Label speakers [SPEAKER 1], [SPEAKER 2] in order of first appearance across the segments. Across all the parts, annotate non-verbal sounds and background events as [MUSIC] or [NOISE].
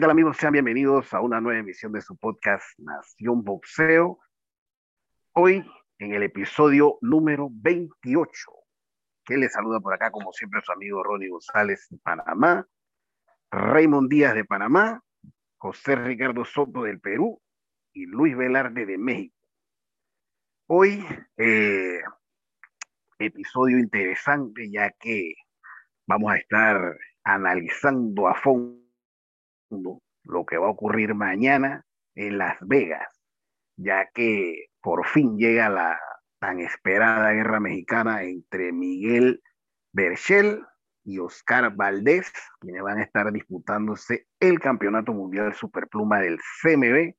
[SPEAKER 1] ¿Qué tal amigos? Sean bienvenidos a una nueva emisión de su podcast Nación Boxeo. Hoy en el episodio número 28, que les saluda por acá como siempre su amigo Ronnie González de Panamá, Raymond Díaz de Panamá, José Ricardo Soto del Perú y Luis Velarde de México. Hoy, eh, episodio interesante ya que vamos a estar analizando a fondo lo que va a ocurrir mañana en Las Vegas, ya que por fin llega la tan esperada guerra mexicana entre Miguel Berchel y Oscar Valdés, quienes van a estar disputándose el Campeonato Mundial Superpluma del CMB.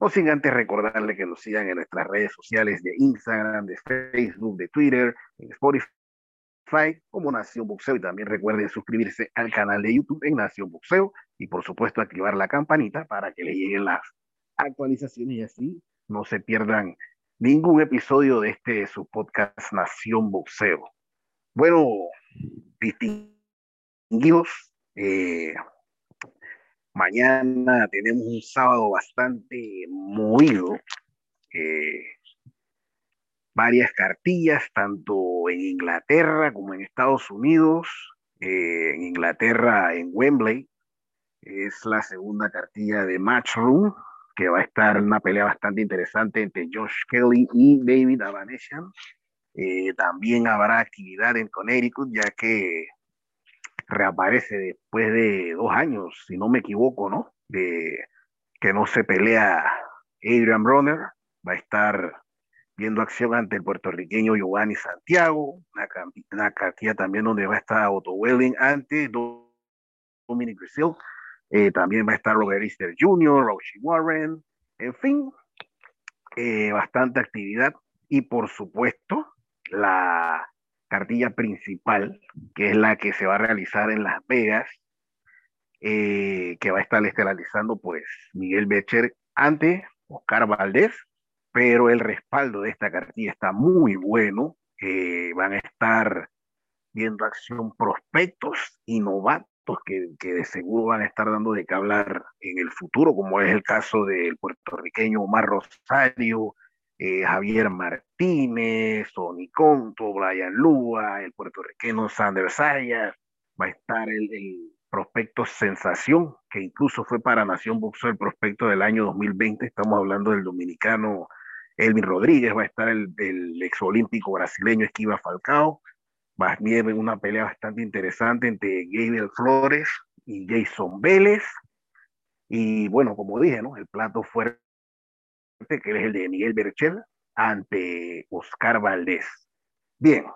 [SPEAKER 1] No sin antes recordarle que nos sigan en nuestras redes sociales de Instagram, de Facebook, de Twitter, en Spotify como Nación Boxeo y también recuerden suscribirse al canal de YouTube en Nación Boxeo y por supuesto activar la campanita para que le lleguen las actualizaciones y así no se pierdan ningún episodio de este su podcast Nación Boxeo. Bueno, distinguidos, eh, mañana tenemos un sábado bastante movido. Eh, varias cartillas, tanto en Inglaterra como en Estados Unidos. Eh, en Inglaterra, en Wembley, es la segunda cartilla de Matchroom, que va a estar una pelea bastante interesante entre Josh Kelly y David Abanesian. Eh, también habrá actividad en Connecticut, ya que reaparece después de dos años, si no me equivoco, ¿no? De que no se pelea Adrian Bronner. Va a estar viendo acción ante el puertorriqueño Giovanni Santiago, una, cartilla también donde va a estar Otto Welling ante Dominic Grisil, eh, también va a estar Robert Easter Jr., Roshi Warren, en fin, eh, bastante actividad y por supuesto la cartilla principal, que es la que se va a realizar en Las Vegas, eh, que va a estar estelarizando pues Miguel Becher ante Oscar Valdés, pero el respaldo de esta cartilla está muy bueno. Eh, van a estar viendo acción prospectos y que, que, de seguro van a estar dando de qué hablar en el futuro, como es el caso del puertorriqueño Omar Rosario, eh, Javier Martínez, Tony Conto, Brian Lua, el puertorriqueño Sander Sayas, va a estar el, el prospecto Sensación, que incluso fue para Nación Boxeo el prospecto del año 2020, estamos hablando del dominicano Elvin Rodríguez, va a estar el, el exolímpico brasileño Esquiva Falcao, va a una pelea bastante interesante entre Gabriel Flores y Jason Vélez. Y bueno, como dije, ¿no? El plato fuerte, que es el de Miguel Berchel, ante Oscar Valdés. Bien,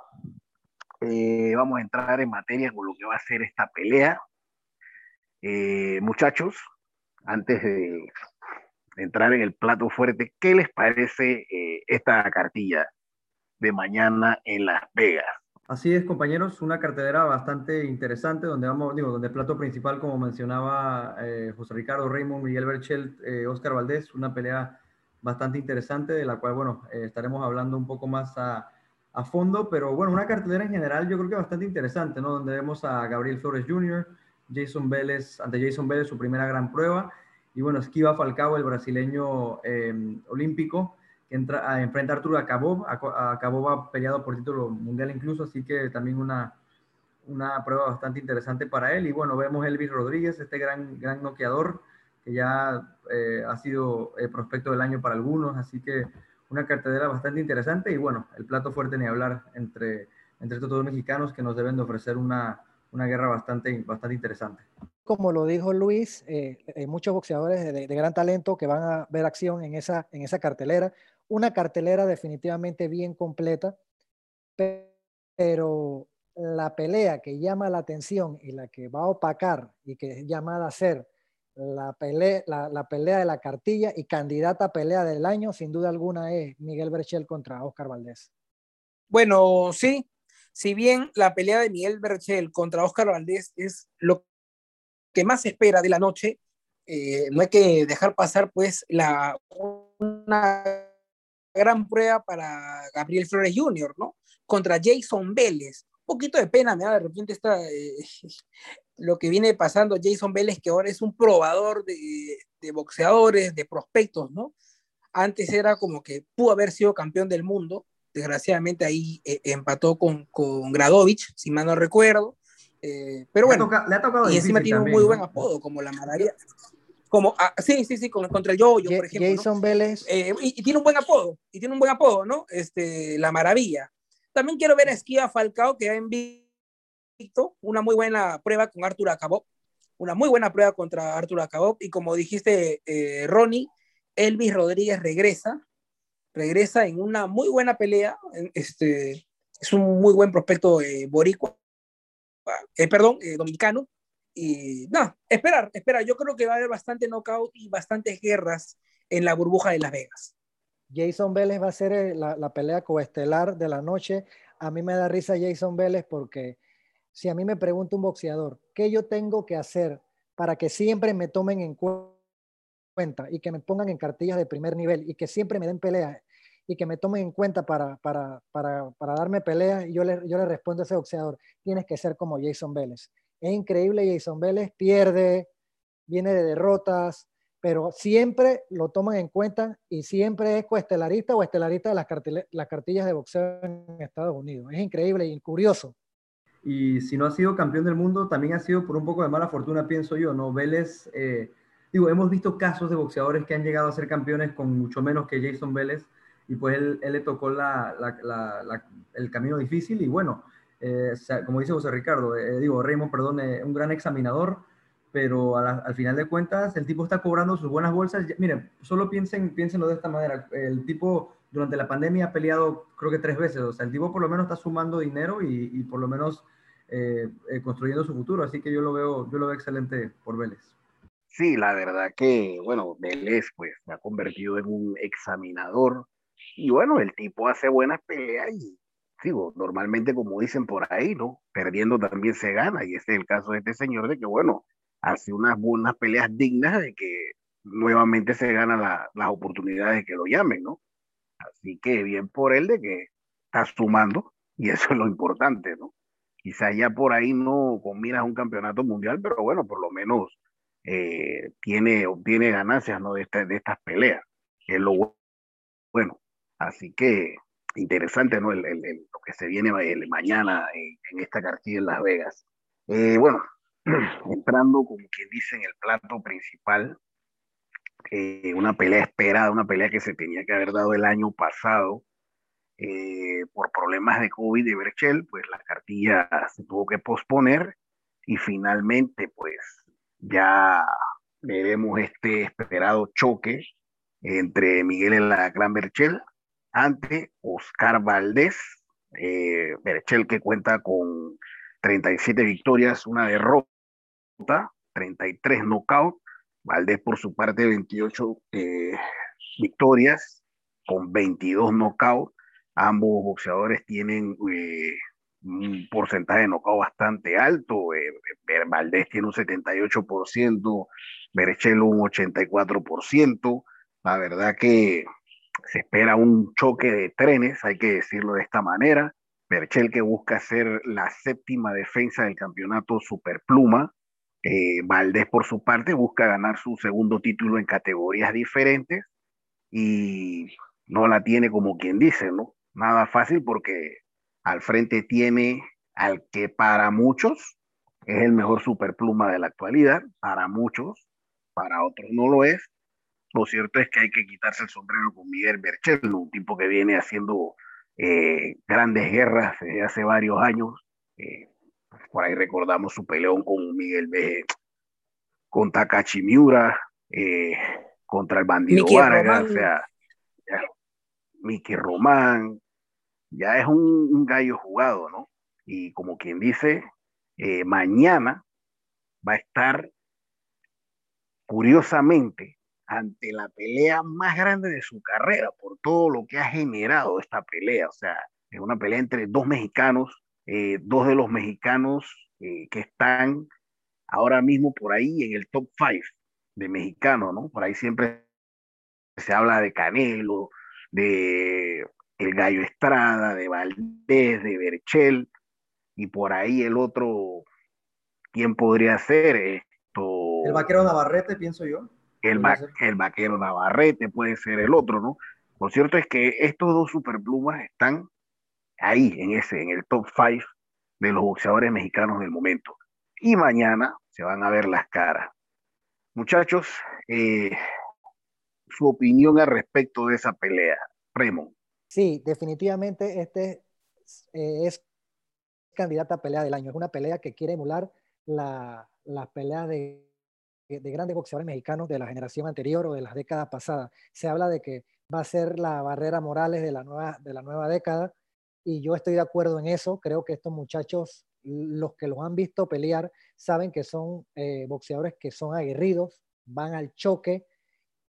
[SPEAKER 1] eh, vamos a entrar en materia con lo que va a ser esta pelea. Eh, muchachos, antes de entrar en el plato fuerte, ¿qué les parece eh, esta cartilla de mañana en Las Vegas?
[SPEAKER 2] Así es, compañeros, una cartelera bastante interesante donde vamos, digo, donde el plato principal, como mencionaba eh, José Ricardo Raymond, Miguel Berchel, eh, Oscar Valdés, una pelea bastante interesante de la cual, bueno, eh, estaremos hablando un poco más a, fondo, pero bueno, una cartelera en general yo creo que bastante interesante, ¿no? Donde vemos a Gabriel Flores Jr., Jason Vélez, ante Jason Vélez, su primera gran prueba, y bueno, esquiva Falcao, el brasileño eh, olímpico, que entra, a, enfrenta a Arturo Acabó. Acabó ha peleado por título mundial incluso, así que también una, una prueba bastante interesante para él. Y bueno, vemos Elvis Rodríguez, este gran, gran noqueador, que ya eh, ha sido eh, prospecto del año para algunos, así que una cartelera bastante interesante. Y bueno, el plato fuerte ni hablar entre, entre estos dos mexicanos que nos deben de ofrecer una, una guerra bastante, bastante interesante
[SPEAKER 3] como lo dijo Luis, eh, hay muchos boxeadores de, de, gran talento que van a ver acción en esa, en esa cartelera. Una cartelera definitivamente bien completa, pero la pelea que llama la atención y la que va a opacar y que es llamada a ser la pelea, la, la pelea de la cartilla y candidata a pelea del año, sin duda alguna, es Miguel Berchel contra Oscar Valdés.
[SPEAKER 4] Bueno, sí, si bien la pelea de Miguel Berchel contra Oscar Valdés es lo que más espera de la noche, eh, no hay que dejar pasar pues la, una gran prueba para Gabriel Flores Jr., ¿no? Contra Jason Vélez, poquito de pena me de repente esta, eh, [LAUGHS] lo que viene pasando Jason Vélez, que ahora es un probador de, de, boxeadores, de prospectos, ¿no? Antes era como que pudo haber sido campeón del mundo, desgraciadamente ahí eh, empató con, con Gradovich, si mal no recuerdo, eh, pero bueno,
[SPEAKER 2] le ha, le ha tocado
[SPEAKER 4] y encima tiene un muy buen apodo, como la maravilla. Como, ah, sí, sí, sí, con, contra el Yoyo, por ejemplo.
[SPEAKER 3] Jason
[SPEAKER 4] ¿no?
[SPEAKER 3] Vélez.
[SPEAKER 4] Eh, y, y, tiene un buen apodo, y tiene un buen apodo, ¿no? Este, la maravilla. También quiero ver a Esquía Falcao, que ha invicto una muy buena prueba con Artur Acabó, una muy buena prueba contra Artur Acabó, y como dijiste, eh, Ronnie, Elvis Rodríguez regresa, regresa en una muy buena pelea, este, es un muy buen prospecto eh, boricua, eh, perdón, eh, dominicano. Y no, esperar, esperar. Yo creo que va a haber bastante knockout y bastantes guerras en la burbuja de Las Vegas.
[SPEAKER 3] Jason Vélez va a ser eh, la, la pelea coestelar de la noche. A mí me da risa Jason Vélez porque si a mí me pregunta un boxeador, ¿qué yo tengo que hacer para que siempre me tomen en cuenta y que me pongan en cartillas de primer nivel y que siempre me den peleas y que me tomen en cuenta para, para, para, para darme peleas, yo le, yo le respondo a ese boxeador, tienes que ser como Jason Vélez. Es increíble, Jason Vélez pierde, viene de derrotas, pero siempre lo toman en cuenta y siempre es coestelarista o estelarista de las, las cartillas de boxeo en Estados Unidos. Es increíble y curioso.
[SPEAKER 2] Y si no ha sido campeón del mundo, también ha sido por un poco de mala fortuna, pienso yo, ¿no? Vélez, eh, digo, hemos visto casos de boxeadores que han llegado a ser campeones con mucho menos que Jason Vélez, y pues él, él le tocó la, la, la, el camino difícil y bueno, eh, como dice José Ricardo, eh, digo, Raymond, perdón, eh, un gran examinador, pero al final de cuentas el tipo está cobrando sus buenas bolsas. Miren, solo piensen, piénsenlo de esta manera, el tipo durante la pandemia ha peleado creo que tres veces, o sea, el tipo por lo menos está sumando dinero y, y por lo menos construyendo su futuro, así que yo lo veo, yo lo veo excelente por Vélez.
[SPEAKER 1] Sí, la verdad que, bueno, Vélez pues se ha convertido en un examinador, y bueno, el tipo hace buenas peleas y digo, normalmente como dicen por ahí, ¿no? Perdiendo también se gana y ese es el caso de este señor de que, bueno, hace unas buenas peleas dignas de que nuevamente se ganan la, las oportunidades de que lo llamen, ¿no? Así que bien por él de que está sumando y eso es lo importante, ¿no? Quizás ya por ahí no combinas un campeonato mundial, pero bueno, por lo menos eh, tiene, obtiene ganancias, ¿no? De, esta, de estas peleas, que es lo bueno. Así que interesante, ¿no? El, el, el, lo que se viene mañana en, esta cartilla en Las Vegas. Eh, bueno, [CLEARS THROAT] entrando, como quien dice, en el plato principal, eh, una pelea esperada, una pelea que se tenía que haber dado el año pasado. Eh, por problemas de COVID de Berchel, pues la cartilla se tuvo que posponer y finalmente, pues ya veremos este esperado choque entre Miguel en la Gran Berchel ante Oscar Valdés. Eh, Berchel que cuenta con 37 victorias, una derrota, 33 knockout. Valdés por su parte 28 eh, victorias con 22 knockout. Ambos boxeadores tienen eh, un porcentaje de knockout bastante alto. Eh, Valdés tiene un 78%, Berchel un 84%. La verdad que se espera un choque de trenes, hay que decirlo de esta manera. Berchel que busca ser la séptima defensa del campeonato Superpluma. Eh, Valdés, por su parte, busca ganar su segundo título en categorías diferentes y no la tiene como quien dice, ¿no? Nada fácil porque al frente tiene al que para muchos es el mejor superpluma de la actualidad, para muchos, para otros no lo es, lo cierto es que hay que quitarse el sombrero con Miguel Berchel, un tipo que viene haciendo eh, grandes guerras desde hace varios años. Eh, por ahí recordamos su peleón con Miguel B, con Takachi Miura, eh, contra el bandido
[SPEAKER 4] Mickey
[SPEAKER 1] Vargas,
[SPEAKER 4] Román.
[SPEAKER 1] o sea, ya, Mickey Román, ya es un, un, gallo jugado, ¿no? Y como quien dice, eh, mañana va a estar, curiosamente, ante la pelea más grande de su carrera por todo lo que ha generado esta pelea. O sea, es una pelea entre dos mexicanos, eh, dos de los mexicanos eh, que están ahora mismo por ahí en el top five de mexicanos, ¿no? Por ahí siempre se habla de Canelo, de el Gallo Estrada, de Valdés, de Berchel, y por ahí el otro, ¿quién podría ser? Esto,
[SPEAKER 2] el vaquero Navarrete, pienso yo.
[SPEAKER 1] El, el vaquero Navarrete puede ser el otro, ¿no? Lo cierto es que estos dos superplumas están ahí, en ese, en el top 5 de los boxeadores mexicanos del momento. Y mañana se van a ver las caras. Muchachos, eh, su opinión al respecto de esa pelea, Raymond.
[SPEAKER 3] Sí, definitivamente este eh, es candidata a pelea del año. Es una pelea que quiere emular la, la pelea de, de, grandes boxeadores mexicanos de la generación anterior o de las décadas pasadas. Se habla de que va a ser la barrera Morales de la nueva, de la nueva década y yo estoy de acuerdo en eso. Creo que estos muchachos, los que los han visto pelear, saben que son eh, boxeadores que son aguerridos, van al choque,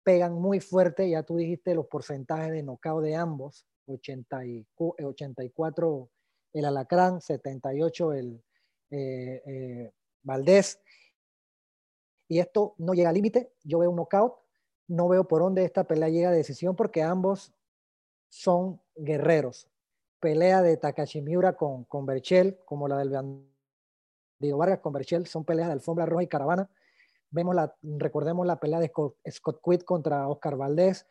[SPEAKER 3] pegan muy fuerte. Ya tú dijiste los porcentajes de knockout de ambos: 80 y, 84 el Alacrán, 78 el eh, eh, Valdés. Y esto no llega al límite. Yo veo un knockout. No veo por dónde esta pelea llega a decisión porque ambos son guerreros pelea de Takashi Miura con, con Berchel, como la del Bandido Vargas con Berchel, son peleas de alfombra roja y caravana. Vemos la, recordemos la pelea de Scott, Scott Quitt contra Oscar Valdés.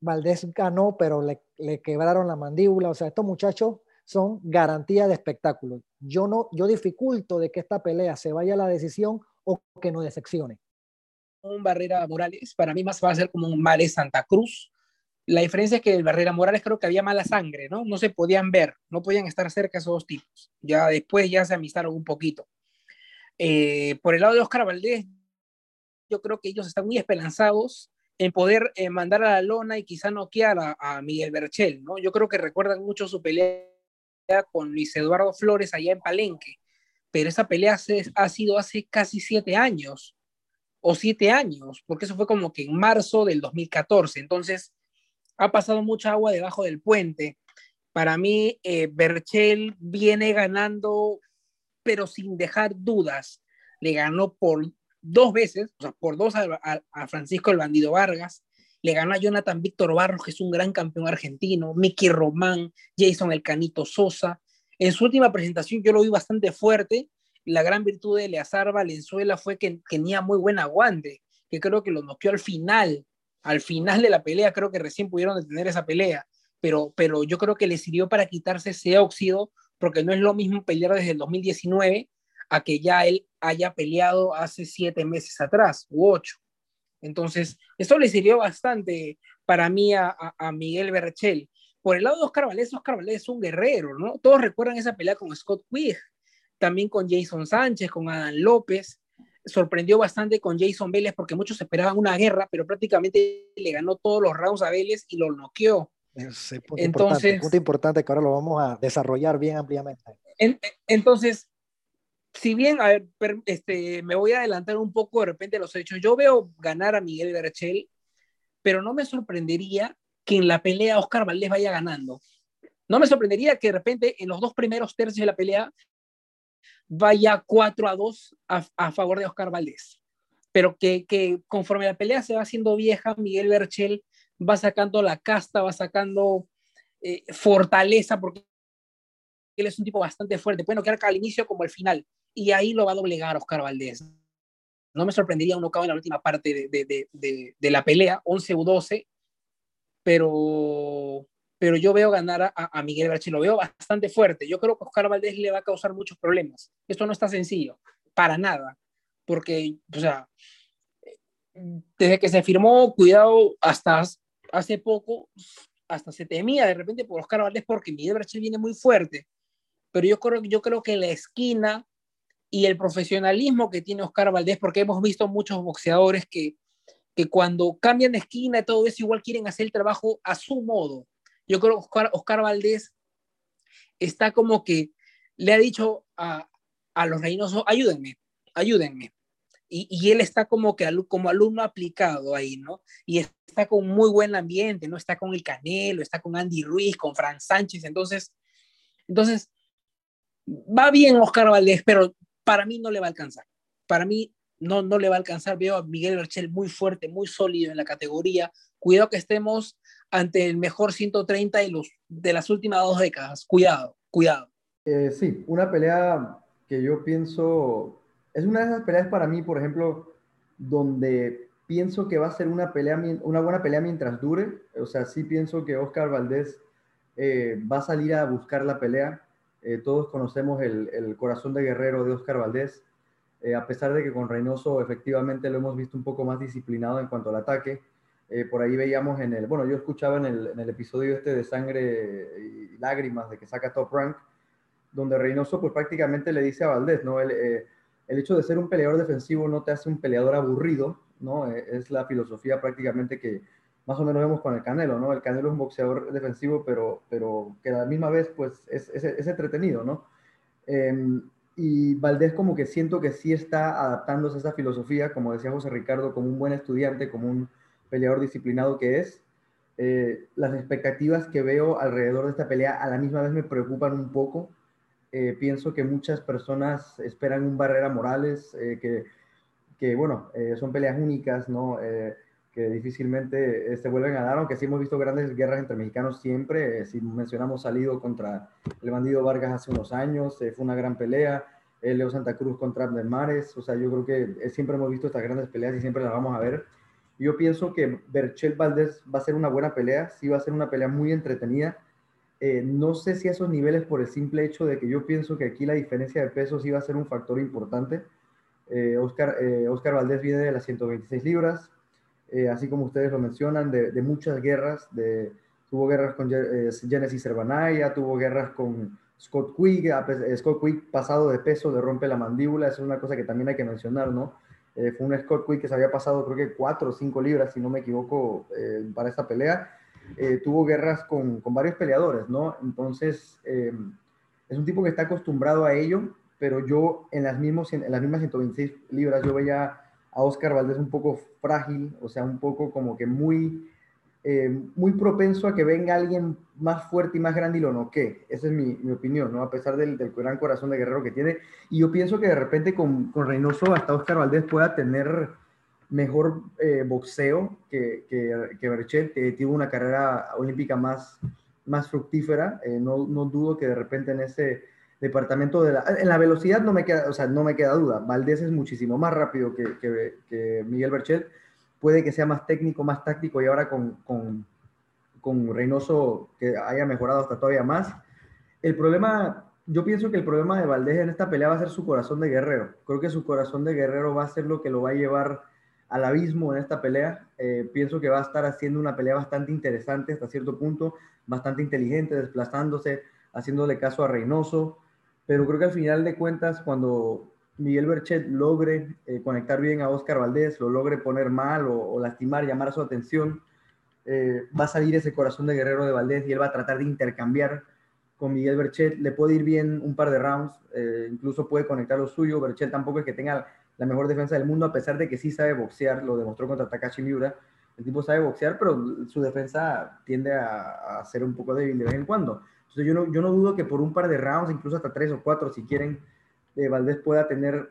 [SPEAKER 3] Valdés ganó, pero le, le, quebraron la mandíbula. O sea, estos muchachos son garantía de espectáculo. Yo no, yo dificulto de que esta pelea se vaya a la decisión o que no decepcione.
[SPEAKER 4] Un Barrera Morales, para mí más va a ser como un Mare Santa Cruz, la diferencia es que el Barrera Morales creo que había mala sangre, ¿no? No se podían ver, no podían estar cerca esos dos tipos. Ya después ya se amistaron un poquito. Eh, por el lado de Oscar Valdés, yo creo que ellos están muy esperanzados en poder eh, mandar a la lona y quizá noquear a, a Miguel Berchel, ¿no? Yo creo que recuerdan mucho su pelea con Luis Eduardo Flores allá en Palenque, pero esa pelea ha sido hace casi siete años, o siete años, porque eso fue como que en marzo del 2014. Entonces, ha pasado mucha agua debajo del puente. Para mí, eh, Berchel viene ganando, pero sin dejar dudas. Le ganó por dos veces, o sea, por dos a, Francisco el Bandido Vargas, le ganó a Jonathan Víctor Barros, que es un gran campeón argentino, Mickey Román, Jason El Canito Sosa. En su última presentación yo lo vi bastante fuerte. La gran virtud de Eleazar Valenzuela fue que tenía muy buen aguante, que creo que lo noqueó al final al final de la pelea creo que recién pudieron detener esa pelea, pero, pero yo creo que le sirvió para quitarse ese óxido, porque no es lo mismo pelear desde el 2019 a que ya él haya peleado hace siete meses atrás u ocho. Entonces, eso le sirvió bastante para mí a, Miguel Berchel. Por el lado de Oscar Valdés, Oscar Valdés es un guerrero, ¿no? Todos recuerdan esa pelea con Scott Quigg, también con Jason Sánchez, con Adam López sorprendió bastante con Jason Vélez porque muchos esperaban una guerra, pero prácticamente le ganó todos los rounds a Vélez y lo noqueó.
[SPEAKER 3] Ese punto entonces, importante, punto importante que ahora lo vamos a desarrollar bien ampliamente.
[SPEAKER 4] entonces, si bien, a ver, este, me voy a adelantar un poco de repente los hechos, yo veo ganar a Miguel Berchel, pero no me sorprendería que en la pelea Oscar Valdés vaya ganando. No me sorprendería que de repente en los dos primeros tercios de la pelea vaya 4 a 2 a, favor de Oscar Valdés. Pero que, que, conforme la pelea se va haciendo vieja, Miguel Berchel va sacando la casta, va sacando eh, fortaleza, porque él es un tipo bastante fuerte. Puede noquear al inicio como al final, y ahí lo va a doblegar Oscar Valdés. No me sorprendería un knockout en la última parte de, de la pelea, 11 u 12, pero, pero yo veo ganar a, a Miguel Berchi, lo veo bastante fuerte. Yo creo que Oscar Valdés le va a causar muchos problemas. Esto no está sencillo, para nada, porque, o sea, desde que se firmó, cuidado, hasta hace poco, hasta se temía de repente por Oscar Valdés porque Miguel Berchi viene muy fuerte. Pero yo creo, yo creo que la esquina y el profesionalismo que tiene Oscar Valdés, porque hemos visto muchos boxeadores que, que cuando cambian de esquina y todo eso, igual quieren hacer el trabajo a su modo yo creo que Oscar, Valdés está como que le ha dicho a, a los Reynoso, ayúdenme, ayúdenme. Y, y, él está como que como alumno aplicado ahí, ¿no? Y está con muy buen ambiente, ¿no? Está con el Canelo, está con Andy Ruiz, con Fran Sánchez, entonces, entonces, va bien Oscar Valdés, pero para mí no le va a alcanzar. Para mí no, no le va a alcanzar. Veo a Miguel Berchel muy fuerte, muy sólido en la categoría. Cuidado que estemos ante el mejor 130 de, los, de las últimas dos décadas. Cuidado, cuidado.
[SPEAKER 2] Eh, sí, una pelea que yo pienso, es una de esas peleas para mí, por ejemplo, donde pienso que va a ser una, pelea, una buena pelea mientras dure. O sea, sí pienso que Oscar Valdés eh, va a salir a buscar la pelea. Eh, todos conocemos el, corazón de guerrero de Oscar Valdés, a pesar de que con Reynoso efectivamente lo hemos visto un poco más disciplinado en cuanto al ataque. por ahí veíamos en el, bueno, yo escuchaba en el, episodio este de Sangre y Lágrimas de que saca Top Rank, donde Reynoso pues prácticamente le dice a Valdés, ¿no? El, eh, hecho de ser un peleador defensivo no te hace un peleador aburrido, ¿no? Eh, es la filosofía prácticamente que más o menos vemos con el Canelo, ¿no? El Canelo es un boxeador defensivo, pero, pero que a la misma vez pues es, es, es entretenido, ¿no? Em, y Valdés como que siento que sí está adaptándose a esa filosofía, como decía José Ricardo, como un buen estudiante, como un peleador disciplinado que es. Eh, las expectativas que veo alrededor de esta pelea a la misma vez me preocupan un poco, eh, pienso que muchas personas esperan un Barrera Morales, eh, que, que, bueno, son peleas únicas, ¿no? Que difícilmente se vuelven a dar, aunque sí hemos visto grandes guerras entre mexicanos siempre. si mencionamos salido contra el bandido Vargas hace unos años, fue una gran pelea. Leo Santa Cruz contra Abner Mares, o sea, yo creo que siempre hemos visto estas grandes peleas y siempre las vamos a ver. Yo pienso que Berchel Valdés va a ser una buena pelea, sí va a ser una pelea muy entretenida eh, no sé si a esos niveles por el simple hecho de que yo pienso que aquí la diferencia de pesos iba a ser un factor importante. Eh, Oscar, eh, Oscar Valdés viene de las 126 libras, así como ustedes lo mencionan, de, muchas guerras. Tuvo guerras con Genesis Cervanaya, tuvo guerras con Scott Quick. Scott Quick pasado de peso, de rompe la mandíbula, eso es una cosa que también hay que mencionar, ¿no? fue un Scott Quick que se había pasado creo que 4 o 5 libras, si no me equivoco, para esta pelea eh, tuvo guerras con, varios peleadores, ¿no? Entonces, eh, es un tipo que está acostumbrado a ello, pero yo en las, mismos, en las mismas 126 libras, yo veía a Oscar Valdés un poco frágil, o sea, un poco como que muy, eh, muy propenso a que venga alguien más fuerte y más grande y lo noquee. Esa es mi, opinión, ¿no? A pesar del, del, gran corazón de guerrero que tiene. Y yo pienso que de repente con, con Reynoso hasta Oscar Valdés pueda tener mejor eh, boxeo que, que, que Berchet, que tuvo una carrera olímpica más, más fructífera. Eh, no, no, dudo que de repente en ese departamento de la... En la velocidad no me queda, o sea, no me queda duda. Valdés es muchísimo más rápido que, que Miguel Berchet. Puede que sea más técnico, más táctico y ahora con, con, con Reynoso que haya mejorado hasta todavía más. El problema yo pienso que el problema de Valdés en esta pelea va a ser su corazón de guerrero. Creo que su corazón de guerrero va a ser lo que lo va a llevar al abismo en esta pelea. Eh, pienso que va a estar haciendo una pelea bastante interesante hasta cierto punto, bastante inteligente, desplazándose, haciéndole caso a Reynoso. Pero creo que al final de cuentas, cuando Miguel Berchet logre eh, conectar bien a Oscar Valdés, lo logre poner mal o, lastimar, llamar su atención, eh, va a salir ese corazón de guerrero de Valdés y él va a tratar de intercambiar con Miguel Berchet. Le puede ir bien un par de rounds, incluso puede conectar lo suyo. Berchet tampoco es que tenga la mejor defensa del mundo, a pesar de que sí sabe boxear, lo demostró contra Takashi Miura. El tipo sabe boxear, pero su defensa tiende a, ser un poco débil de vez en cuando. Entonces yo no, yo no dudo que por un par de rounds, incluso hasta tres o cuatro, si quieren, eh, Valdés pueda tener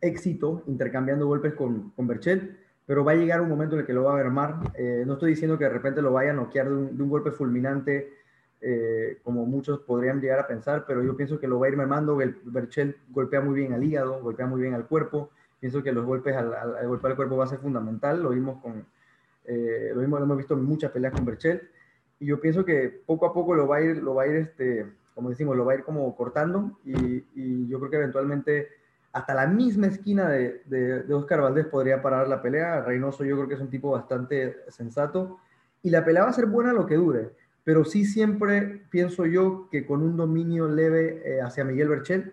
[SPEAKER 2] éxito intercambiando golpes con, con Berchel, pero va a llegar un momento en el que lo va a armar. Eh, no estoy diciendo que de repente lo vaya a noquear de un, golpe fulminante eh, como muchos podrían llegar a pensar, pero yo pienso que lo va a ir mermando. Berchel golpea muy bien al hígado, golpea muy bien al cuerpo. Pienso que los golpes al, al, golpear al cuerpo va a ser fundamental. Lo vimos con, eh, lo, mismo, lo hemos visto en muchas peleas con Berchel. Y yo pienso que poco a poco lo va a ir, lo va a ir, este, como decimos, lo va a ir como cortando. Y, y yo creo que eventualmente hasta la misma esquina de, de, de, Oscar Valdés podría parar la pelea. Reynoso yo creo que es un tipo bastante sensato. Y la pelea va a ser buena lo que dure pero sí siempre pienso yo que con un dominio leve eh, hacia Miguel Berchel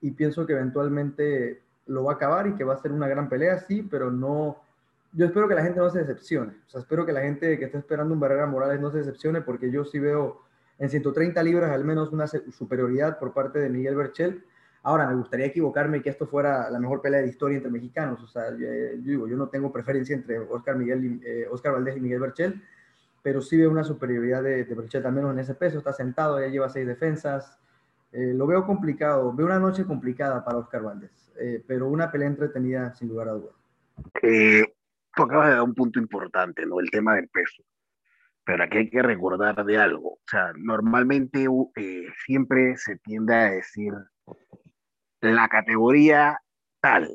[SPEAKER 2] y pienso que eventualmente lo va a acabar y que va a ser una gran pelea, sí, pero no, yo espero que la gente no se decepcione, o sea, espero que la gente que está esperando un Barrera Morales no se decepcione porque yo sí veo en 130 libras al menos una superioridad por parte de Miguel Berchel. Ahora, me gustaría equivocarme y que esto fuera la mejor pelea de historia entre mexicanos. O sea, yo, digo, yo no tengo preferencia entre Oscar, Miguel, eh, Oscar Valdés y Miguel Berchel pero sí veo una superioridad de, de Bercheta, al menos en ese peso, está sentado, ya lleva seis defensas, eh, lo veo complicado, veo una noche complicada para Oscar Valdés, eh, pero una pelea entretenida sin lugar a dudas.
[SPEAKER 1] Eh, acabas de dar un punto importante, ¿no? El tema del peso. pero aquí hay que recordar de algo. O sea, normalmente eh, siempre se tiende a decir la categoría tal.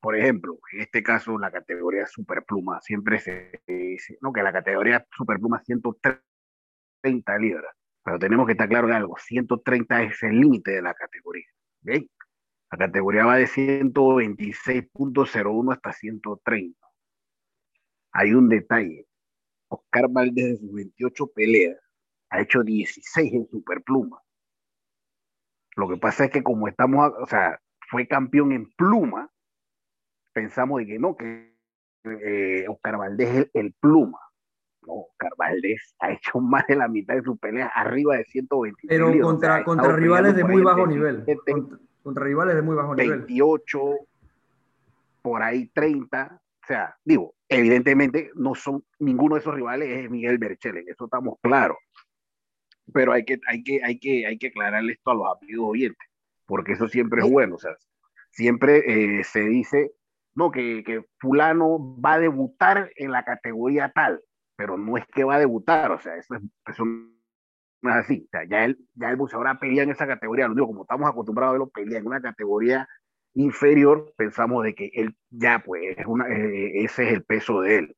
[SPEAKER 1] Por ejemplo, en este caso, la categoría superpluma, siempre se dice, no, que la categoría superpluma 130 libras. Pero tenemos que estar claro en algo, 130 es el límite de la categoría. ¿okay? La categoría va de 126.01 hasta 130. Hay un detalle. Oscar Valdés de sus 28 peleas ha hecho 16 en superpluma. Lo que pasa es que como estamos, o sea, fue campeón en pluma, pensamos de que no, que eh, Oscar Valdés es el, pluma. No, Oscar Valdés ha hecho más de la mitad de sus peleas arriba de 120.
[SPEAKER 2] Pero contra, contra rivales de muy bajo nivel. Contra, rivales de muy bajo
[SPEAKER 1] nivel. 28, por ahí 30. O sea, digo, evidentemente no son, ninguno de esos rivales es Miguel Berchelen, eso estamos claros. Pero hay que, hay que, hay que, hay que aclararle esto a los amigos oyentes, porque eso siempre es bueno. O sea, siempre eh, se dice, no, que, que fulano va a debutar en la categoría tal, pero no es que va a debutar, o sea, eso, es, eso no es así. O sea, ya él, ya el boxeador ha peleado en esa categoría, lo digo, como estamos acostumbrados a verlo pelear en una categoría inferior, pensamos de que él ya, pues, es una, eh, ese es el peso de él.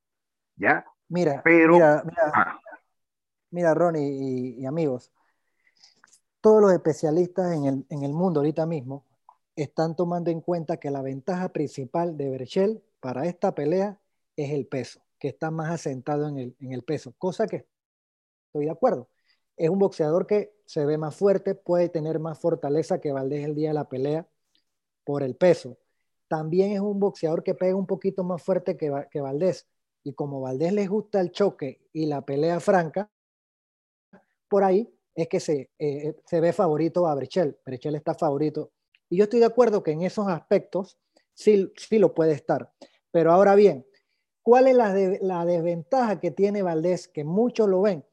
[SPEAKER 1] ¿Ya?
[SPEAKER 3] Mira, pero. Mira, mira, ah. mira Ronnie y, y, amigos, todos los especialistas en el, en el mundo ahorita mismo están tomando en cuenta que la ventaja principal de Berchel para esta pelea es el peso, que está más asentado en el, en el peso, cosa que estoy de acuerdo. Es un boxeador que se ve más fuerte, puede tener más fortaleza que Valdés el día de la pelea por el peso. También es un boxeador que pega un poquito más fuerte que, Valdés. Y como Valdés les gusta el choque y la pelea franca, por ahí es que se, eh, se ve favorito a Brechel. Brechel está favorito y yo estoy de acuerdo que en esos aspectos sí, sí lo puede estar. Pero ahora bien, ¿cuál es la, la desventaja que tiene Valdés? Que muchos lo ven.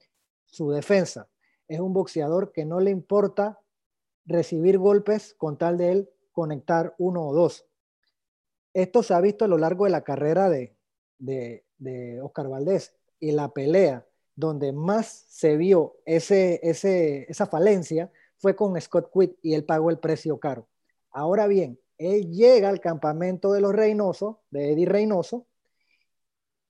[SPEAKER 3] Su defensa. Es un boxeador que no le importa recibir golpes con tal de él conectar uno o dos. Esto se ha visto a lo largo de la carrera de, de, de Oscar Valdés y la pelea donde más se vio ese, ese, esa falencia fue con Scott Quitt y él pagó el precio caro. Ahora bien, él llega al campamento de los Reynoso, de Eddie Reynoso,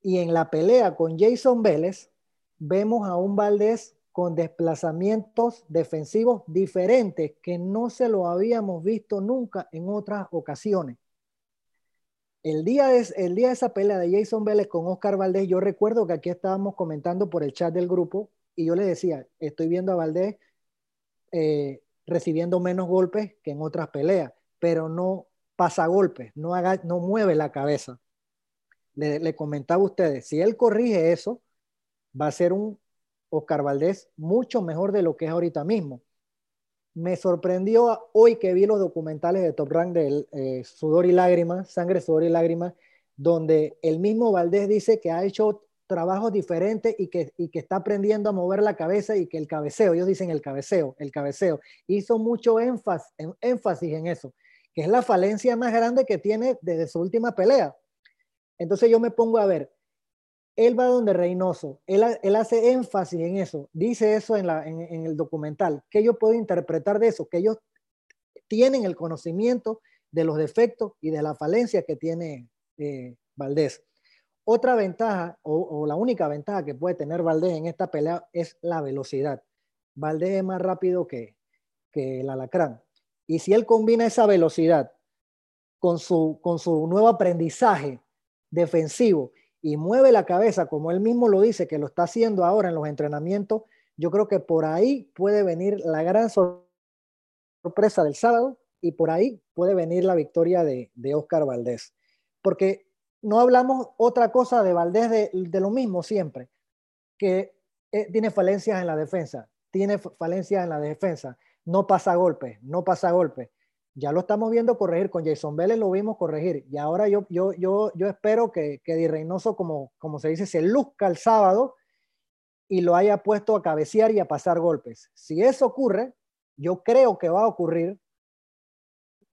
[SPEAKER 3] y en la pelea con Jason Vélez, vemos a un Valdés con desplazamientos defensivos diferentes que no se lo habíamos visto nunca en otras ocasiones. El día, de, el día de esa pelea de Jason Vélez con Oscar Valdés, yo recuerdo que aquí estábamos comentando por el chat del grupo y yo le decía, estoy viendo a Valdés eh, recibiendo menos golpes que en otras peleas, pero no pasa golpes, no, haga, no mueve la cabeza. Le, comentaba a ustedes, si él corrige eso, va a ser un Oscar Valdés mucho mejor de lo que es ahorita mismo. Me sorprendió hoy que vi los documentales de Top Rank de eh, Sudor y Lágrimas, Sangre, Sudor y Lágrimas, donde el mismo Valdés dice que ha hecho trabajos diferentes y que, y que está aprendiendo a mover la cabeza y que el cabeceo, ellos dicen el cabeceo, el cabeceo, hizo mucho énfasis, énfasis en eso, que es la falencia más grande que tiene desde su última pelea. Entonces yo me pongo a ver, él va donde Reynoso, él, él hace énfasis en eso, dice eso en, la, en, el documental, que yo puedo interpretar de eso, que ellos tienen el conocimiento de los defectos y de la falencia que tiene eh, Valdés. Otra ventaja, o, la única ventaja que puede tener Valdés en esta pelea es la velocidad. Valdés es más rápido que, que el alacrán. Y si él combina esa velocidad con su, con su nuevo aprendizaje defensivo y mueve la cabeza, como él mismo lo dice, que lo está haciendo ahora en los entrenamientos, yo creo que por ahí puede venir la gran sorpresa del sábado y por ahí puede venir la victoria de, de Oscar Valdés. Porque no hablamos otra cosa de Valdés de, lo mismo siempre, que eh, tiene falencias en la defensa, tiene falencias en la defensa, no pasa golpes, no pasa golpes. Ya lo estamos viendo corregir, con Jason Vélez lo vimos corregir y ahora yo, yo, yo, yo espero que, que Di Reynoso, como, como se dice, se luzca el sábado y lo haya puesto a cabecear y a pasar golpes. Si eso ocurre, yo creo que va a ocurrir,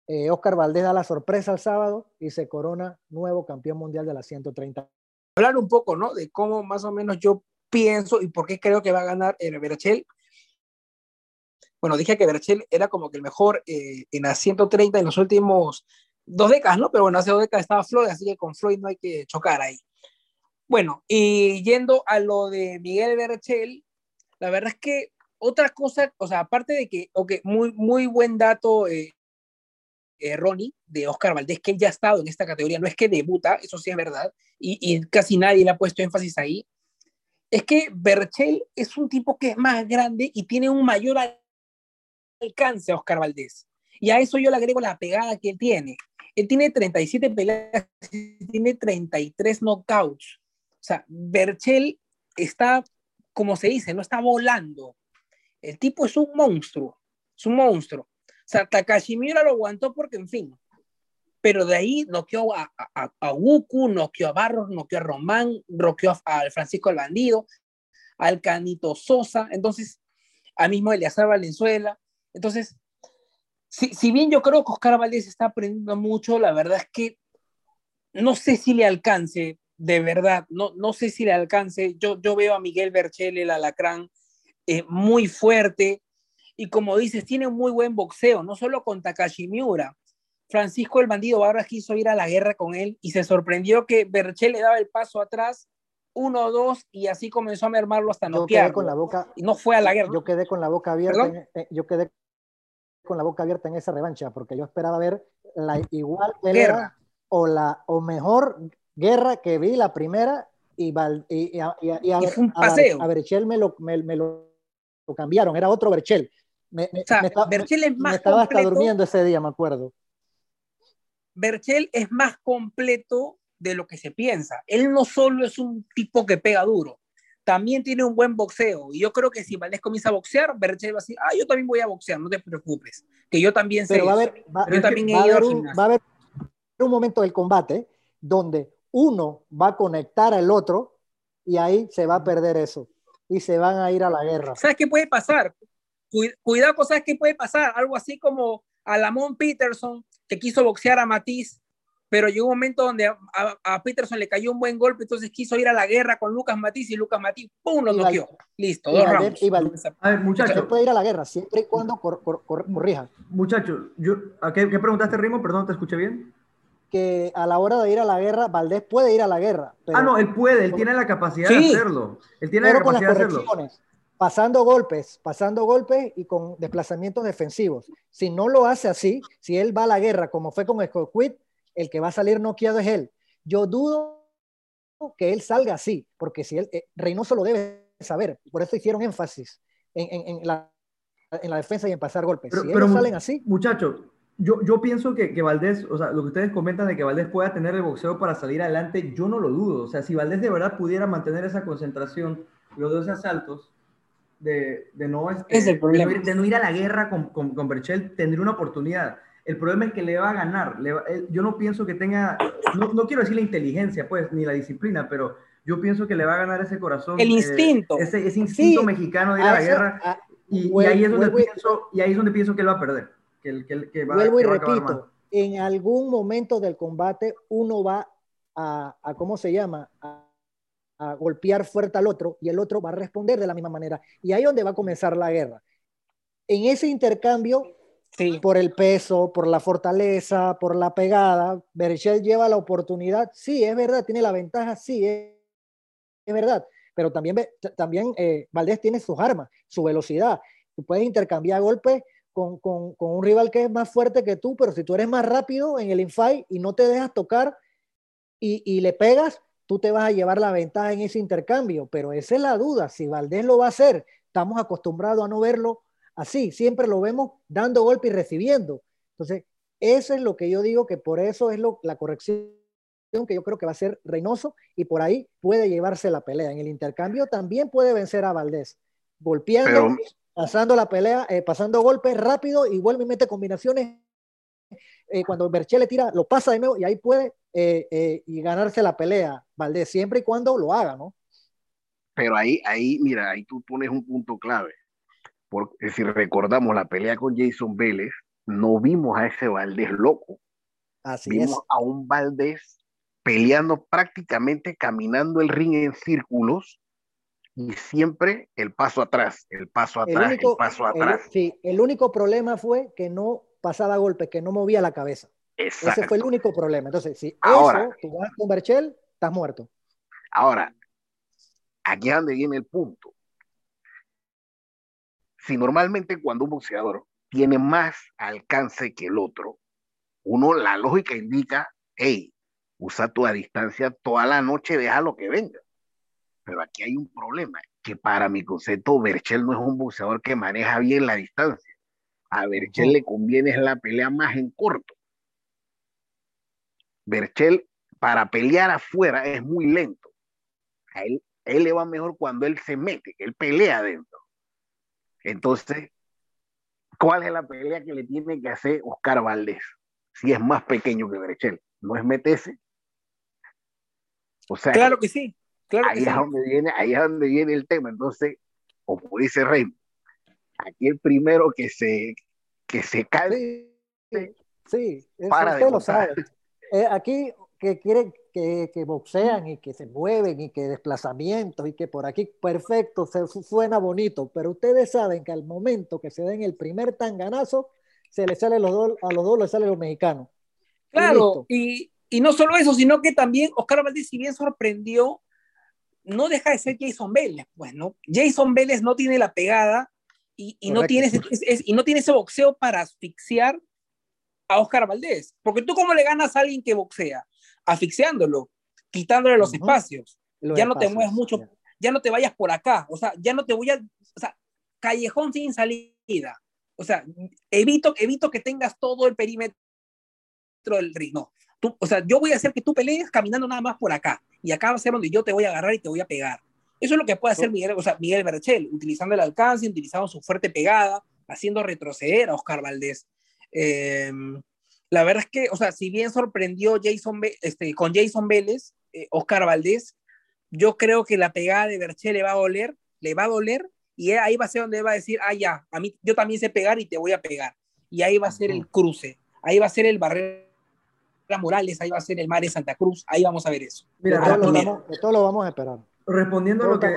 [SPEAKER 3] eh, Oscar Valdés da la sorpresa el sábado y se corona nuevo campeón mundial de la 130.
[SPEAKER 4] Hablar un poco, ¿no? De cómo más o menos yo pienso y por qué creo que va a ganar el Berchel. Bueno, dije que Berchel era como que el mejor eh, en la 130 en los últimos dos décadas, ¿no? Pero bueno, hace dos décadas estaba Floyd, así que con Floyd no hay que chocar ahí. Bueno, y yendo a lo de Miguel Berchel, la verdad es que otra cosa, o sea, aparte de que, ok, muy, muy buen dato, eh, eh, Ronnie, de Oscar Valdés, que él ya ha estado en esta categoría, no es que debuta, eso sí es verdad, y, y casi nadie le ha puesto énfasis ahí, es que Berchel es un tipo que es más grande y tiene un mayor alcance a Oscar Valdés. Y a eso yo le agrego la pegada que él tiene. Él tiene 37 peleas, tiene 33 knockouts. O sea, Berchel está, como se dice, no está volando. El tipo es un monstruo, es un monstruo. O sea, Takashi lo aguantó porque, en fin, pero de ahí noqueó a, a, a Wuku, noqueó a Barros, noqueó a Román, noqueó al Francisco el Bandido, al Canito Sosa, entonces, al mismo Eleazar Valenzuela. Entonces, si, si, bien yo creo que Oscar Valdés está aprendiendo mucho, la verdad es que no sé si le alcance, de verdad, no, no sé si le alcance. Yo, yo veo a Miguel Berchel, el alacrán, eh, muy fuerte, y como dices, tiene muy buen boxeo, no solo con Takashi Miura, Francisco el Bandido Barras quiso ir a la guerra con él y se sorprendió que Berchel le daba el paso atrás, uno, dos, y así comenzó a mermarlo hasta no
[SPEAKER 3] con la boca
[SPEAKER 4] y no fue a la guerra.
[SPEAKER 3] Yo quedé con la boca abierta, en, eh, yo quedé con la boca abierta en esa revancha, porque yo esperaba ver la igual pelea guerra. o la o mejor guerra que vi la primera y, y, y, a, y a,
[SPEAKER 4] fue un paseo.
[SPEAKER 3] a, Berchel me lo, me, me lo, lo, cambiaron, era otro Berchel. Me,
[SPEAKER 4] o sea,
[SPEAKER 3] estaba,
[SPEAKER 4] Berchel es más
[SPEAKER 3] estaba
[SPEAKER 4] completo.
[SPEAKER 3] hasta durmiendo ese día, me acuerdo.
[SPEAKER 4] Berchel es más completo de lo que se piensa. Él no solo es un tipo que pega duro, también tiene un buen boxeo. Y yo creo que si Valdés comienza a boxear, Berchel va a decir, ah, yo también voy a boxear, no te preocupes, que yo también sé.
[SPEAKER 3] Pero va a haber, va,
[SPEAKER 4] yo también
[SPEAKER 3] va
[SPEAKER 4] he ido
[SPEAKER 3] a haber
[SPEAKER 4] al
[SPEAKER 3] un,
[SPEAKER 4] gimnasio.
[SPEAKER 3] va a haber un momento del combate donde uno va a conectar al otro y ahí se va a perder eso. Y se van a ir a la guerra.
[SPEAKER 4] ¿Sabes qué puede pasar? Cuidado sabes qué puede pasar. Algo así como a Lamont Peterson, que quiso boxear a Matiz, pero llegó un momento donde a, a, a, Peterson le cayó un buen golpe, entonces quiso ir a la guerra con Lucas Matiz y Lucas Matiz, ¡pum! lo noqueó. Listo, dos rounds.
[SPEAKER 2] A ver, muchachos.
[SPEAKER 3] puede ir a la guerra siempre y cuando cor, cor, cor, corrija.
[SPEAKER 2] Muchachos, yo, ¿a qué, qué, preguntaste, Rimo? Perdón, ¿te escuché bien?
[SPEAKER 3] Que a la hora de ir a la guerra, Valdés puede ir a la guerra.
[SPEAKER 2] Pero, ah, no, él puede, él tiene la capacidad sí, de hacerlo. Él tiene
[SPEAKER 3] pero
[SPEAKER 2] la
[SPEAKER 3] capacidad
[SPEAKER 2] con las
[SPEAKER 3] de hacerlo. Pasando golpes, pasando golpes y con desplazamientos defensivos. Si no lo hace así, si él va a la guerra como fue con Scott Quid, el que va a salir noqueado es él. Yo dudo que él salga así, porque si él, eh, Reynoso lo debe saber, por eso hicieron énfasis en, en, en, la, en la, defensa y en pasar golpes.
[SPEAKER 2] Pero,
[SPEAKER 3] si
[SPEAKER 2] pero
[SPEAKER 3] ellos salen así.
[SPEAKER 2] Muchachos, yo, yo pienso que, que, Valdés, o sea, lo que ustedes comentan de que Valdés pueda tener el boxeo para salir adelante, yo no lo dudo. O sea, si Valdés de verdad pudiera mantener esa concentración, los dos asaltos, de, de, no, este,
[SPEAKER 4] es el problema.
[SPEAKER 2] De, no ir, de, no ir, a la guerra con, con, con Berchel, tendría una oportunidad. El problema es que le va a ganar. Le va, él, yo no pienso que tenga, no, no, quiero decir la inteligencia, pues, ni la disciplina, pero yo pienso que le va a ganar ese corazón.
[SPEAKER 4] El instinto.
[SPEAKER 2] Eh, ese, ese, instinto sí. mexicano de ir a, la guerra. A, y, vuelvo, y, ahí es donde vuelvo, pienso, y ahí es donde pienso que él va a perder. Que, que, que va,
[SPEAKER 3] vuelvo
[SPEAKER 2] que
[SPEAKER 3] y
[SPEAKER 2] va
[SPEAKER 3] repito, en algún momento del combate uno va a, a ¿cómo se llama? A, a golpear fuerte al otro y el otro va a responder de la misma manera. Y ahí es donde va a comenzar la guerra. En ese intercambio, por el peso, por la fortaleza, por la pegada, Berchel lleva la oportunidad. Sí, es verdad, tiene la ventaja, sí, es, verdad. Pero también, también eh, Valdés tiene sus armas, su velocidad. Tú puedes intercambiar golpes con, con, con, un rival que es más fuerte que tú, pero si tú eres más rápido en el infight y no te dejas tocar y, y le pegas, tú te vas a llevar la ventaja en ese intercambio, pero esa es la duda, si Valdés lo va a hacer, estamos acostumbrados a no verlo así, siempre lo vemos dando golpe y recibiendo. Entonces, eso es lo que yo digo que por eso es lo, la corrección que yo creo que va a ser Reynoso y por ahí puede llevarse la pelea. En el intercambio también puede vencer a Valdés, golpeando, pero... pasando la pelea, eh, pasando golpes rápido y vuelve y mete combinaciones. Eh, cuando Berché le tira, lo pasa de nuevo y ahí puede eh, y ganarse la pelea, Valdés, siempre y cuando lo haga, ¿no?
[SPEAKER 1] Pero ahí, ahí, mira, ahí tú pones un punto clave. Porque si recordamos la pelea con Jason Vélez, no vimos a ese Valdés loco.
[SPEAKER 3] Así
[SPEAKER 1] vimos
[SPEAKER 3] es.
[SPEAKER 1] a un Valdés peleando prácticamente, caminando el ring en círculos, y siempre el paso atrás, el paso atrás, el, paso atrás.
[SPEAKER 3] sí, el único problema fue que no pasaba golpe, que no movía la cabeza. Ese fue el único problema. Entonces, si ahora, eso tú vas con Berchel, estás muerto.
[SPEAKER 1] Ahora, aquí es donde viene el punto. Si normalmente cuando un boxeador tiene más alcance que el otro, uno, la lógica indica, hey, usa tu distancia toda la noche, deja lo que venga. Pero aquí hay un problema, que para mi concepto, Berchel no es un boxeador que maneja bien la distancia. A Berchel le conviene la pelea más en corto. Berchel para pelear afuera es muy lento. A él, él le va mejor cuando él se mete, que él pelea adentro. Entonces, ¿cuál es la pelea que le tiene que hacer Oscar Valdés? Si es más pequeño que Berchel, ¿no es meterse?
[SPEAKER 4] O sea, claro que sí. Claro
[SPEAKER 1] ahí, es Donde viene, ahí es donde viene el tema. Entonces, como dice Rey, aquí el primero que se, que se cae.
[SPEAKER 3] Sí, sí para usted lo sabe. Eh, aquí que quieren que, que, boxean y que se mueven y que desplazamientos y que por aquí perfecto, se suena bonito, pero ustedes saben que al momento que se den el primer tanganazo, se les sale los dos, a los dos les sale los mexicanos.
[SPEAKER 4] Claro, y, y, no solo eso, sino que también Oscar Valdés, si bien sorprendió, no deja de ser Jason Vélez, pues, ¿no? Jason Vélez no tiene la pegada y, y no, tiene ese, y no tiene ese boxeo para asfixiar a Oscar Valdés. Porque tú, ¿cómo le ganas a alguien que boxea? Asfixiándolo, quitándole los espacios. ya no te mueves mucho, ya no te vayas por acá. O sea, ya no te voy a. O sea, callejón sin salida. O sea, evito, evito que tengas todo el perímetro del ring. No. Tú, o sea, yo voy a hacer que tú pelees caminando nada más por acá. Y acá va a ser donde yo te voy a agarrar y te voy a pegar. Eso es lo que puede hacer Miguel, o sea, Miguel Berchel, utilizando el alcance, utilizando su fuerte pegada, haciendo retroceder a Oscar Valdés. Em, la verdad es que, o sea, si bien sorprendió Jason, este, con Jason Vélez, eh, Oscar Valdés, yo creo que la pegada de Berchel le va a doler, le va a doler, y ahí va a ser donde va a decir, ah, ya, a mí, yo también sé pegar y te voy a pegar. Y ahí va a ser el cruce, ahí va a ser el Barrera Morales, ahí va a ser el Mar de Santa Cruz, ahí vamos a ver eso.
[SPEAKER 3] Mira, todo lo, vamos, a esperar.
[SPEAKER 2] Respondiendo, a lo, que,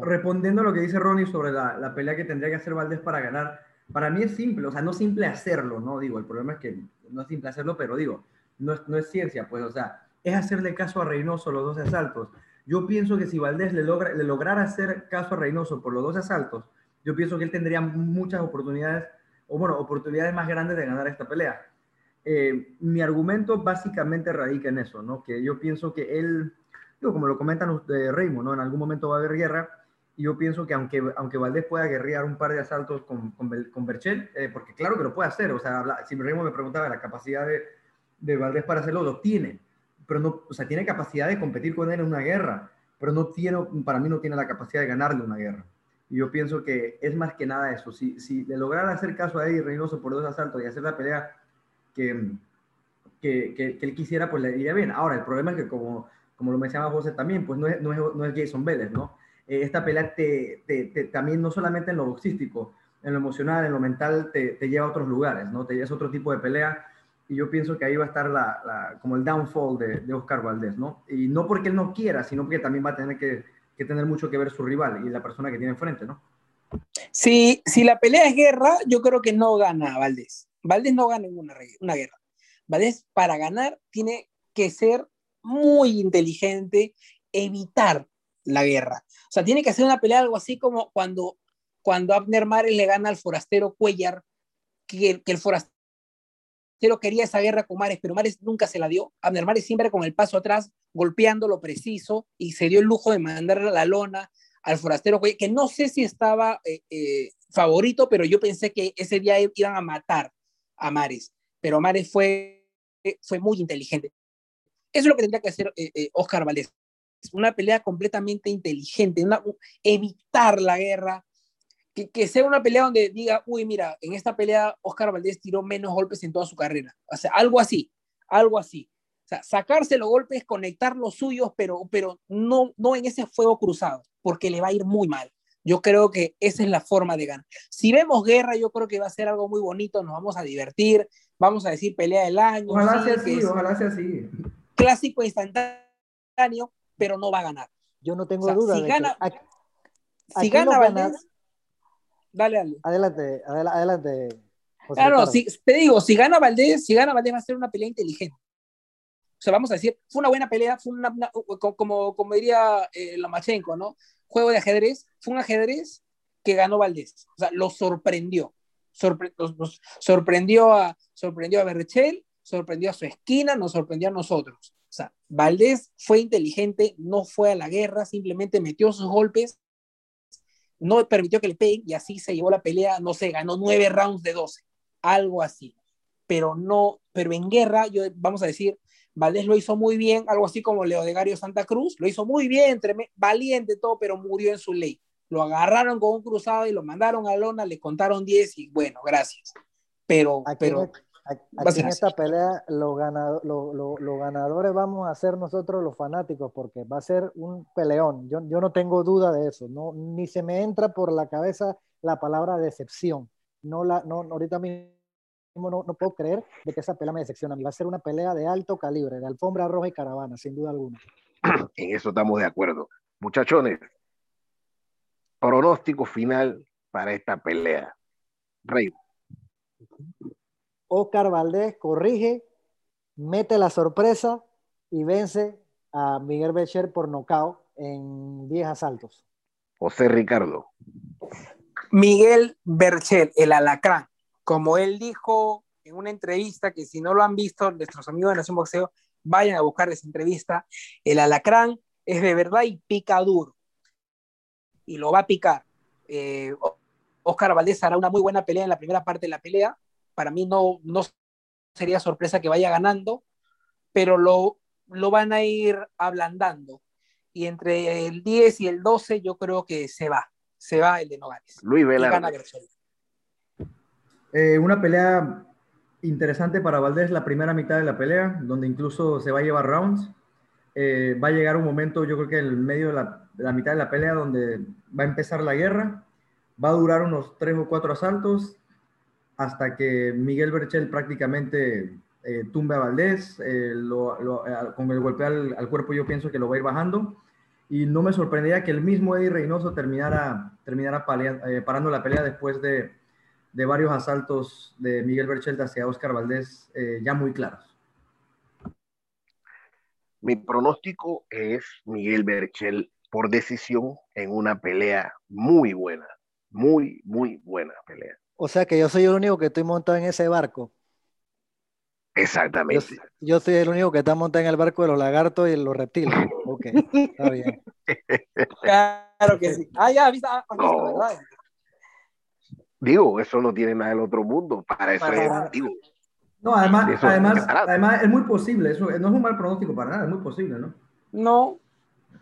[SPEAKER 2] respondiendo lo que dice Ronnie sobre la, la pelea que tendría que hacer Valdés para ganar, para mí es simple, o sea, no simple hacerlo, ¿no? Digo, el problema es que no es simple hacerlo, pero digo, no es, no es ciencia, pues, o sea, es hacerle caso a Reynoso los dos asaltos. Yo pienso que si Valdés le, logra, le lograra hacer caso a Reynoso por los dos asaltos, yo pienso que él tendría muchas oportunidades, o bueno, oportunidades más grandes de ganar esta pelea. Eh, mi argumento básicamente radica en eso, ¿no? Que yo pienso que él, digo, como lo comentan ustedes, Raymond, ¿no? En algún momento va a haber guerra, yo pienso que aunque, aunque Valdés pueda guerrear un par de asaltos con, con, Berchel, eh, porque claro que lo puede hacer, o sea, si Raymond me preguntaba la capacidad de, de Valdés para hacerlo, lo tiene, pero no, o sea, tiene capacidad de competir con él en una guerra, pero no tiene, para mí no tiene la capacidad de ganarle una guerra. Y yo pienso que es más que nada eso. Si, si le lograra hacer caso a Eddie Reynoso por dos asaltos y hacer la pelea que, que, que, él quisiera, pues le iría bien. Ahora, el problema es que, como, como lo mencionaba José también, pues no es, no es, no es Jason Vélez, ¿no? Eh, esta pelea te, te, también no solamente en lo boxístico, en lo emocional, en lo mental, te, lleva a otros lugares, ¿no? Te a otro tipo de pelea y yo pienso que ahí va a estar la, como el downfall de, de, Oscar Valdés, ¿no? Y no porque él no quiera, sino porque también va a tener que, que, tener mucho que ver su rival y la persona que tiene enfrente, ¿no?
[SPEAKER 4] Si, si la pelea es guerra, yo creo que no gana Valdés. Valdés no gana ninguna una guerra. Valdés para ganar tiene que ser muy inteligente, evitar la guerra. O sea, tiene que hacer una pelea algo así como cuando, cuando Abner Mares le gana al forastero Cuellar, que, el forastero quería esa guerra con Mares, pero Mares nunca se la dio. Abner Mares siempre con el paso atrás, golpeando lo preciso, y se dio el lujo de mandarle la lona al forastero Cuellar, que no sé si estaba eh, eh, favorito, pero yo pensé que ese día iban a matar a Mares, pero Mares fue, fue muy inteligente. Eso es lo que tendría que hacer eh, Oscar Valdés una pelea completamente inteligente, evitar la guerra, que, que, sea una pelea donde diga, uy, mira, en esta pelea Oscar Valdés tiró menos golpes en toda su carrera. O sea, algo así, algo así. O sea, sacarse los golpes, conectar los suyos, pero, pero no, no en ese fuego cruzado, porque le va a ir muy mal. Yo creo que esa es la forma de ganar. Si vemos guerra, yo creo que va a ser algo muy bonito, nos vamos a divertir, vamos a decir pelea del año.
[SPEAKER 2] Ojalá sea así, ojalá sea así.
[SPEAKER 4] Clásico instantáneo, pero no va a ganar.
[SPEAKER 3] Yo no tengo duda.
[SPEAKER 4] Si gana, si gana Valdés, dale, dale.
[SPEAKER 3] Adelante, adelante.
[SPEAKER 4] claro, si, te digo, si gana Valdés, si gana Valdés va a ser una pelea inteligente. O sea, vamos a decir, fue una buena pelea, fue una, como, como diría eh, Lomachenko, ¿no? Juego de ajedrez, fue un ajedrez que ganó Valdés. O sea, lo sorprendió. sorprendió a, sorprendió a Berrechel, sorprendió a su esquina, nos sorprendió a nosotros. O sea, Valdés fue inteligente, no fue a la guerra, simplemente metió sus golpes, no permitió que le peguen y así se llevó la pelea, no sé, ganó nueve rounds de doce, algo así. Pero no, pero en guerra, yo, vamos a decir, Valdés lo hizo muy bien, algo así como Leo de Gario Santa Cruz, lo hizo muy bien, valiente todo, pero murió en su ley. Lo agarraron con un cruzado y lo mandaron a lona, le contaron 10 y bueno, gracias. Pero, pero
[SPEAKER 3] Aquí en esta pelea los, ganadores vamos a ser nosotros los fanáticos porque va a ser un peleón. Yo, yo no tengo duda de eso. No, ni se me entra por la cabeza la palabra decepción. No la, no, ahorita mismo no, no, puedo creer de que esa pelea me decepciona. Va a ser una pelea de alto calibre, de alfombra roja y caravana, sin duda alguna. [CLEARS THROAT]
[SPEAKER 1] En eso estamos de acuerdo. Muchachones, pronóstico final para esta pelea. Rey.
[SPEAKER 3] Oscar Valdés corrige, mete la sorpresa y vence a Miguel Becher por nocaut en 10 asaltos.
[SPEAKER 1] José Ricardo.
[SPEAKER 4] Miguel Berchel, el alacrán. Como él dijo en una entrevista, que si no lo han visto, nuestros amigos de Nación Boxeo, vayan a buscar esa entrevista. El alacrán es de verdad y pica duro. Y lo va a picar. Eh, Oscar Valdés hará una muy buena pelea en la primera parte de la pelea para mí no, no sería sorpresa que vaya ganando, pero lo, lo van a ir ablandando. Y entre el 10 y el 12 yo creo que se va, se va el de Nogales.
[SPEAKER 1] Luis Velarde.
[SPEAKER 2] Eh, una pelea interesante para Valdés, la primera mitad de la pelea, donde incluso se va a llevar rounds. Eh, va a llegar un momento, yo creo que en el medio de la, de la, mitad de la pelea, donde va a empezar la guerra. Va a durar unos tres o cuatro asaltos hasta que Miguel Berchel prácticamente eh, tumbe a Valdés, eh, eh, con el golpe al, cuerpo yo pienso que lo va a ir bajando, y no me sorprendería que el mismo Eddie Reynoso terminara, terminara parando la pelea después de, de, varios asaltos de Miguel Berchel hacia Oscar Valdés ya muy claros.
[SPEAKER 1] Mi pronóstico es Miguel Berchel por decisión en una pelea muy buena, muy, muy buena pelea.
[SPEAKER 3] O sea que yo soy el único que estoy montado en ese barco.
[SPEAKER 1] Exactamente.
[SPEAKER 3] Yo, soy el único que está montado en el barco de los lagartos y los reptiles. Ok, está bien. [LAUGHS]
[SPEAKER 4] Claro que sí. Ah, ya, viste, ah, no. ¿verdad?
[SPEAKER 1] Digo, eso no tiene nada del otro mundo. Para eso es digo.
[SPEAKER 2] No, además, además, además es muy posible. Eso no es un mal pronóstico para nada, es muy posible, ¿no?
[SPEAKER 4] No. O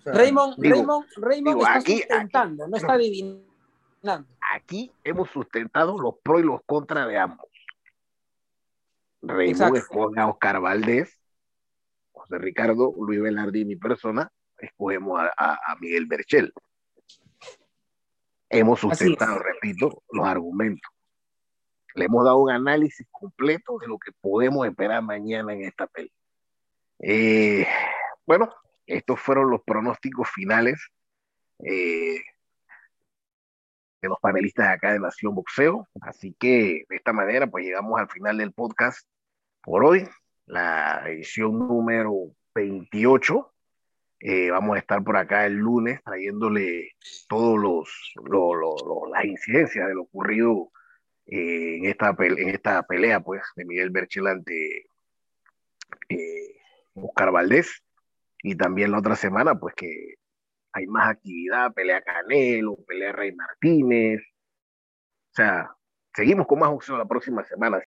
[SPEAKER 4] Raymond, Raymond, Raymond está sustentando, no está adivinando
[SPEAKER 1] Aquí hemos sustentado los pros y los contras de ambos. Raymond escoge a Oscar Valdés, José Ricardo, Luis Velardi y mi persona, escogemos a, Miguel Berchel. Hemos sustentado, repito, los argumentos. Le hemos dado un análisis completo de lo que podemos esperar mañana en esta peli. Eh, bueno, estos fueron los pronósticos finales. Eh, de los panelistas de acá de Nación Boxeo. Así que de esta manera, pues llegamos al final del podcast por hoy, la edición número 28. Eh, vamos a estar por acá el lunes trayéndole todos los, las incidencias de lo ocurrido eh, en, esta en esta pelea pues de Miguel Berchel ante eh, Oscar Valdés y también la otra semana pues que hay más actividad, pelea Canelo, pelea Rey Martínez. O sea, seguimos con más opción la próxima semana.